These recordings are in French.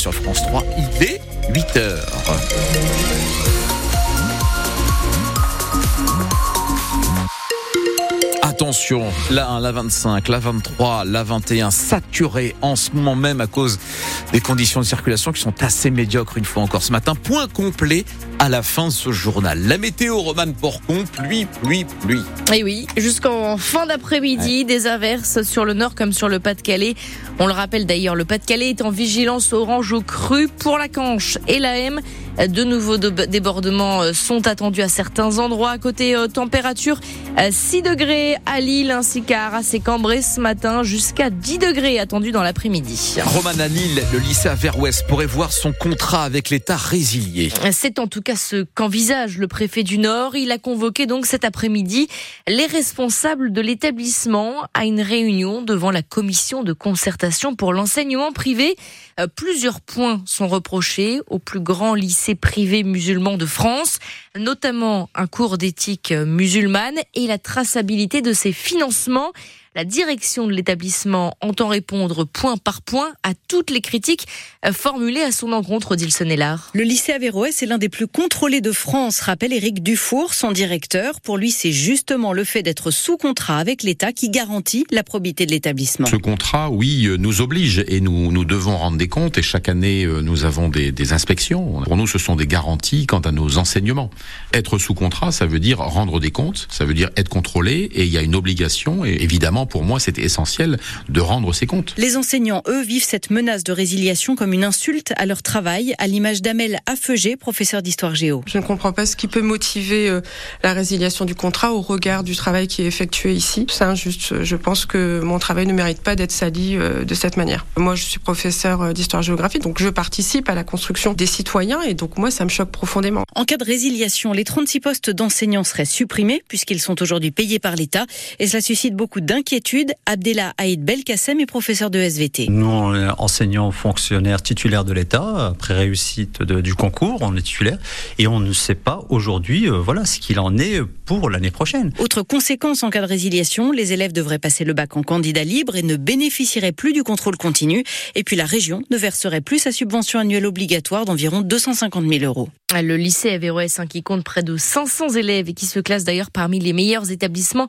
sur France 3. Il est 8 heures. Attention, la 1, la 25, la 23, la 21, saturée en ce moment même à cause des conditions de circulation qui sont assez médiocres une fois encore ce matin. Point complet à la fin de ce journal. La météo, Romane Porcon, pluie, pluie, pluie. Et oui, jusqu'en fin d'après-midi, des averses sur le nord comme sur le Pas-de-Calais. On le rappelle d'ailleurs, le Pas-de-Calais est en vigilance orange au cru pour la Canche et la M. De nouveaux débordements euh, sont attendus à certains endroits. À côté euh, température, 6 euh, degrés à Lille ainsi qu'à Arras et Cambrai ce matin, jusqu'à 10 degrés attendus dans l'après-midi. Roman à Lille, le lycée à Vers-Ouest pourrait voir son contrat avec l'État résilié. C'est en tout cas ce qu'envisage le préfet du Nord. Il a convoqué donc cet après-midi les responsables de l'établissement à une réunion devant la commission de concertation pour l'enseignement privé. Euh, plusieurs points sont reprochés au plus grand lycée privé musulman de France, notamment un cours d'éthique musulmane et la traçabilité de ses financements. La direction de l'établissement entend répondre point par point à toutes les critiques euh, formulées à son encontre, dit Le lycée Averroès est l'un des plus contrôlés de France, rappelle Éric Dufour, son directeur. Pour lui, c'est justement le fait d'être sous contrat avec l'État qui garantit la probité de l'établissement. Ce contrat, oui, euh, nous oblige et nous, nous devons rendre des comptes et chaque année, euh, nous avons des, des inspections. Pour nous, ce sont des garanties quant à nos enseignements. Être sous contrat, ça veut dire rendre des comptes, ça veut dire être contrôlé et il y a une obligation et évidemment pour moi, c'était essentiel de rendre ses comptes. Les enseignants, eux, vivent cette menace de résiliation comme une insulte à leur travail, à l'image d'Amel Affeugé, professeur d'histoire géo. Je ne comprends pas ce qui peut motiver euh, la résiliation du contrat au regard du travail qui est effectué ici. C'est injuste. Je pense que mon travail ne mérite pas d'être sali euh, de cette manière. Moi, je suis professeur euh, d'histoire-géographie, donc je participe à la construction des citoyens et donc moi, ça me choque profondément. En cas de résiliation, les 36 postes d'enseignants seraient supprimés puisqu'ils sont aujourd'hui payés par l'État et cela suscite beaucoup d'inquiétude inquiétude. Abdellah Haïd Belkacem est professeur de SVT. Nous, enseignants fonctionnaires titulaires de l'État, après réussite du concours, on est titulaire, et on ne sait pas aujourd'hui euh, voilà, ce qu'il en est pour l'année prochaine. Autre conséquence en cas de résiliation, les élèves devraient passer le bac en candidat libre et ne bénéficieraient plus du contrôle continu. Et puis la région ne verserait plus sa subvention annuelle obligatoire d'environ 250 000 euros. Le lycée Averroès, hein, qui compte près de 500 élèves et qui se classe d'ailleurs parmi les meilleurs établissements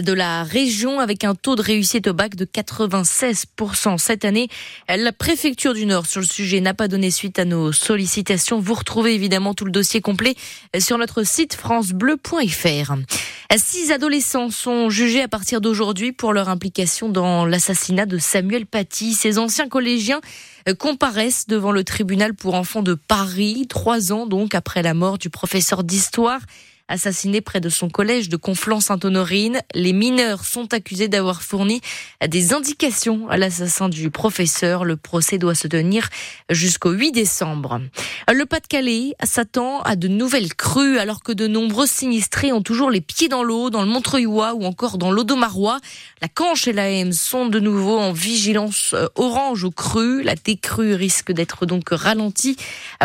de la région avec un taux de réussite au bac de 96% cette année. La préfecture du Nord sur le sujet n'a pas donné suite à nos sollicitations. Vous retrouvez évidemment tout le dossier complet sur notre site francebleu.fr. Six adolescents sont jugés à partir d'aujourd'hui pour leur implication dans l'assassinat de Samuel Paty. Ces anciens collégiens euh, comparaissent devant le tribunal pour enfants de Paris, trois ans donc après la mort du professeur d'histoire Assassiné près de son collège de Conflans-Sainte-Honorine. Les mineurs sont accusés d'avoir fourni des indications à l'assassin du professeur. Le procès doit se tenir jusqu'au 8 décembre. Le Pas-de-Calais s'attend à de nouvelles crues alors que de nombreux sinistrés ont toujours les pieds dans l'eau, dans le Montreuilois ou encore dans l'Audomarois. La Canche et la M sont de nouveau en vigilance euh, orange aux crues. La décrue risque d'être donc ralentie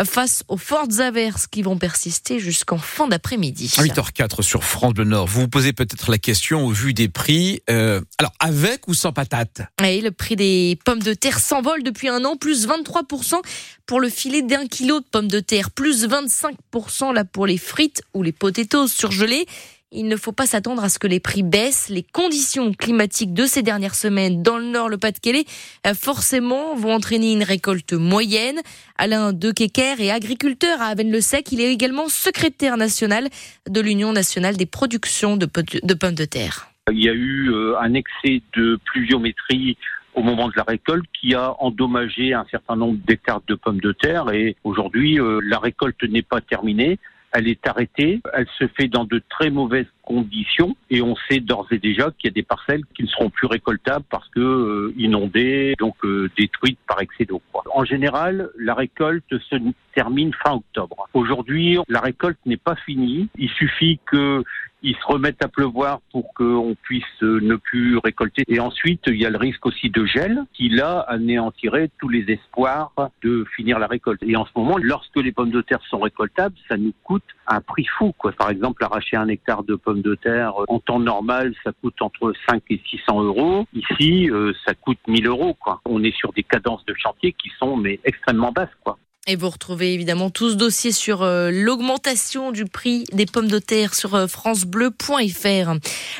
face aux fortes averses qui vont persister jusqu'en fin d'après-midi. 8h04 sur France Bleu Nord. Vous vous posez peut-être la question au vu des prix. Euh, alors, avec ou sans patates? Oui, le prix des pommes de terre s'envole depuis un an, plus 23% pour le filet d'un kilo de pommes de terre, plus 25% là pour les frites ou les potatoes surgelées. Il ne faut pas s'attendre à ce que les prix baissent. Les conditions climatiques de ces dernières semaines dans le Nord, le Pas-de-Calais, euh, forcément vont entraîner une récolte moyenne. Alain Dequequer est agriculteur à Avenne-le-Sec. Il est également secrétaire national de l'Union nationale des productions de, pommes de terre. Il y a eu euh, un excès de pluviométrie au moment de la récolte qui a endommagé un certain nombre d'hectares de pommes de terre et aujourd'hui euh, la récolte n'est pas terminée elle est arrêtée, elle se fait dans de très mauvaises conditions et on sait d'ores et déjà qu'il y a des parcelles qui ne seront plus récoltables parce que euh, inondées, donc euh, détruites par excès d'eau. En général, la récolte se termine fin octobre. Aujourd'hui, la récolte n'est pas finie. Il suffit que ils se remettent à pleuvoir pour qu'on puisse euh, ne plus récolter. Et ensuite, il y a le risque aussi de gel qui, là, anéantirait tous les espoirs de finir la récolte. Et en ce moment, lorsque les pommes de terre sont récoltables, ça nous coûte un prix fou. Quoi. Par exemple, arracher un hectare de pommes de terre, en temps normal, ça coûte entre 5 et 600 euros. Ici, ça coûte 1000 euros. Quoi. On est sur des cadences de chantier qui sont mais extrêmement basses. Quoi. Et vous retrouvez évidemment tout ce dossier sur euh, l'augmentation du prix des pommes de terre sur euh, francebleu.fr.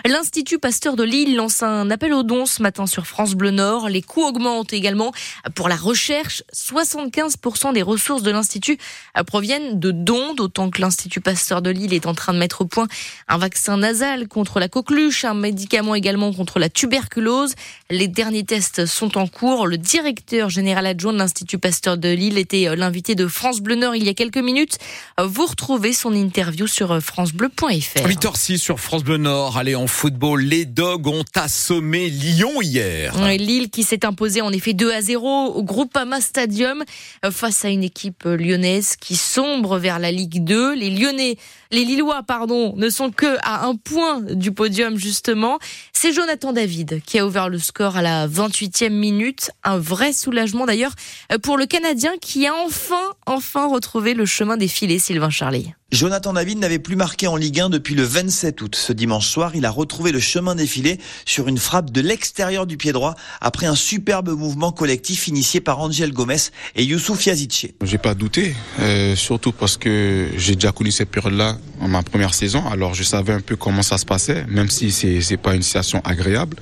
L'Institut Pasteur de Lille lance un appel aux dons ce matin sur France Bleu Nord. Les coûts augmentent également pour la recherche. 75% des ressources de l'Institut euh, proviennent de dons, d'autant que l'Institut Pasteur de Lille est en train de mettre au point un vaccin nasal contre la coqueluche, un médicament également contre la tuberculose. Les derniers tests sont en cours. Le directeur général adjoint de l'Institut Pasteur de Lille était l'un invité de France Bleu Nord il y a quelques minutes. Vous retrouvez son interview sur francebleu.fr. 8h06 sur France Bleu Nord. Allez, en football, les Dogs ont assommé Lyon hier. Lille qui s'est imposée en effet 2 à 0 au Groupama Stadium euh, face à une équipe lyonnaise qui sombre vers la Ligue 2. Les Lyonnais, les Lillois, pardon, ne sont que à un point du podium justement. C'est Jonathan David qui a ouvert le score à la 28e minute. Un vrai soulagement d'ailleurs pour le Canadien qui a enfin enfin, retrouver le chemin des filets, Sylvain Charlie. Jonathan David n'avait plus marqué en Ligue 1 depuis le 27 août. Ce dimanche soir, il a retrouvé le chemin défilé sur une frappe de l'extérieur du pied droit après un superbe mouvement collectif initié par Angel Gomez et Youssouf Yazice. J'ai pas douté, euh, surtout parce que j'ai déjà connu cette période-là en ma première saison. Alors je savais un peu comment ça se passait, même si c'est c'est pas une situation agréable.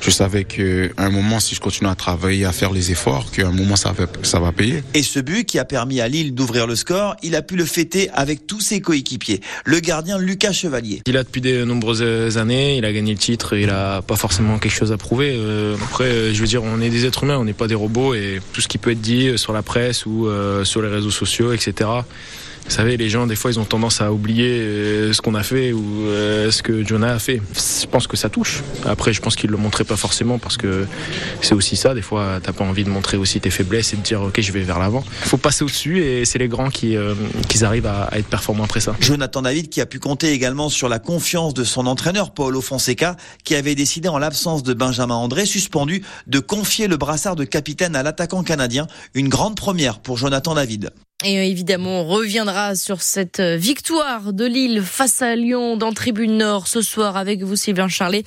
Je savais que un moment, si je continue à travailler, à faire les efforts, qu'à un moment ça va ça va payer. Et ce but qui a permis à Lille d'ouvrir le score, il a pu le fêter avec tous ses coéquipiers. Le gardien Lucas Chevalier. Il a depuis de nombreuses années, il a gagné le titre, il a pas forcément quelque chose à prouver. Euh, après, euh, je veux dire, on est des êtres humains, on n'est pas des robots et tout ce qui peut être dit sur la presse ou euh, sur les réseaux sociaux, etc. Vous savez, les gens, des fois, ils ont tendance à oublier euh, ce qu'on a fait ou euh, ce que Jonah a fait. Je pense que ça touche. Après, je pense qu'il le montrait pas forcément parce que c'est aussi ça. Des fois, t'as pas envie de montrer aussi tes faiblesses et de dire, OK, je vais vers l'avant. Faut passer au-dessus et c'est les grands qui, euh, qui arrivent à, à, être performants après ça. Jonathan David qui a pu compter également sur la confiance de son entraîneur, Paulo Fonseca, qui avait décidé, en l'absence de Benjamin André, suspendu, de confier le brassard de capitaine à l'attaquant canadien. Une grande première pour Jonathan David. Et euh, évidemment, on reviendra sur cette euh, victoire de Lille face à Lyon dans Tribune Nord ce soir avec vous, Sylvain Charlet.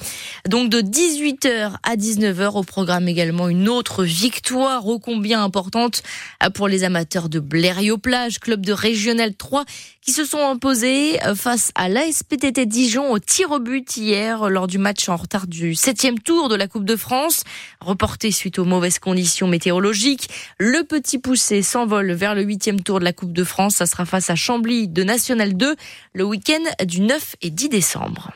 Donc de 18h à 19h au programme également une autre victoire ô combien importante pour les amateurs de Blériot-Plage, club de Régional 3 qui se sont imposés face à l'ASPTT Dijon au tir au but hier lors du match en retard du septième tour de la Coupe de France. Reporté suite aux mauvaises conditions météorologiques, le petit poussé s'envole vers le huitième tour de la Coupe de France. Ça sera face à Chambly de National 2 le week-end du 9 et 10 décembre.